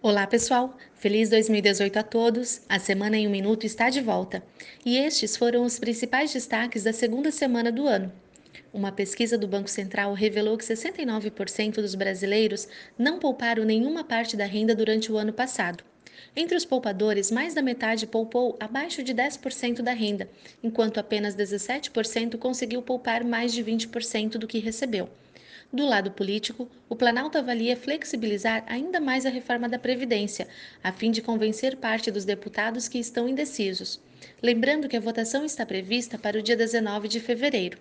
Olá, pessoal! Feliz 2018 a todos! A Semana em um Minuto está de volta. E estes foram os principais destaques da segunda semana do ano. Uma pesquisa do Banco Central revelou que 69% dos brasileiros não pouparam nenhuma parte da renda durante o ano passado. Entre os poupadores, mais da metade poupou abaixo de 10% da renda, enquanto apenas 17% conseguiu poupar mais de 20% do que recebeu. Do lado político, o Planalto avalia flexibilizar ainda mais a reforma da Previdência, a fim de convencer parte dos deputados que estão indecisos. Lembrando que a votação está prevista para o dia 19 de fevereiro.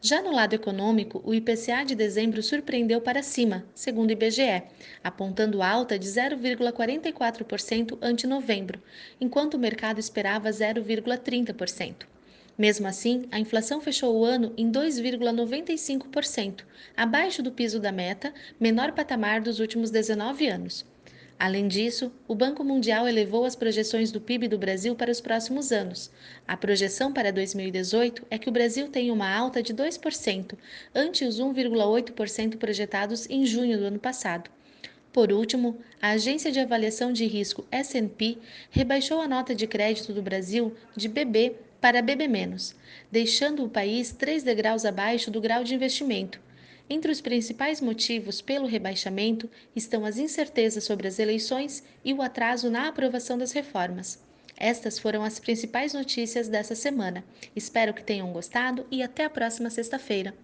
Já no lado econômico, o IPCA de dezembro surpreendeu para cima, segundo o IBGE, apontando alta de 0,44% ante novembro, enquanto o mercado esperava 0,30%. Mesmo assim, a inflação fechou o ano em 2,95%, abaixo do piso da meta, menor patamar dos últimos 19 anos. Além disso, o Banco Mundial elevou as projeções do PIB do Brasil para os próximos anos. A projeção para 2018 é que o Brasil tenha uma alta de 2%, ante os 1,8% projetados em junho do ano passado. Por último, a agência de avaliação de risco S&P rebaixou a nota de crédito do Brasil de BB para BB-, deixando o país três degraus abaixo do grau de investimento. Entre os principais motivos pelo rebaixamento estão as incertezas sobre as eleições e o atraso na aprovação das reformas. Estas foram as principais notícias dessa semana. Espero que tenham gostado e até a próxima sexta-feira.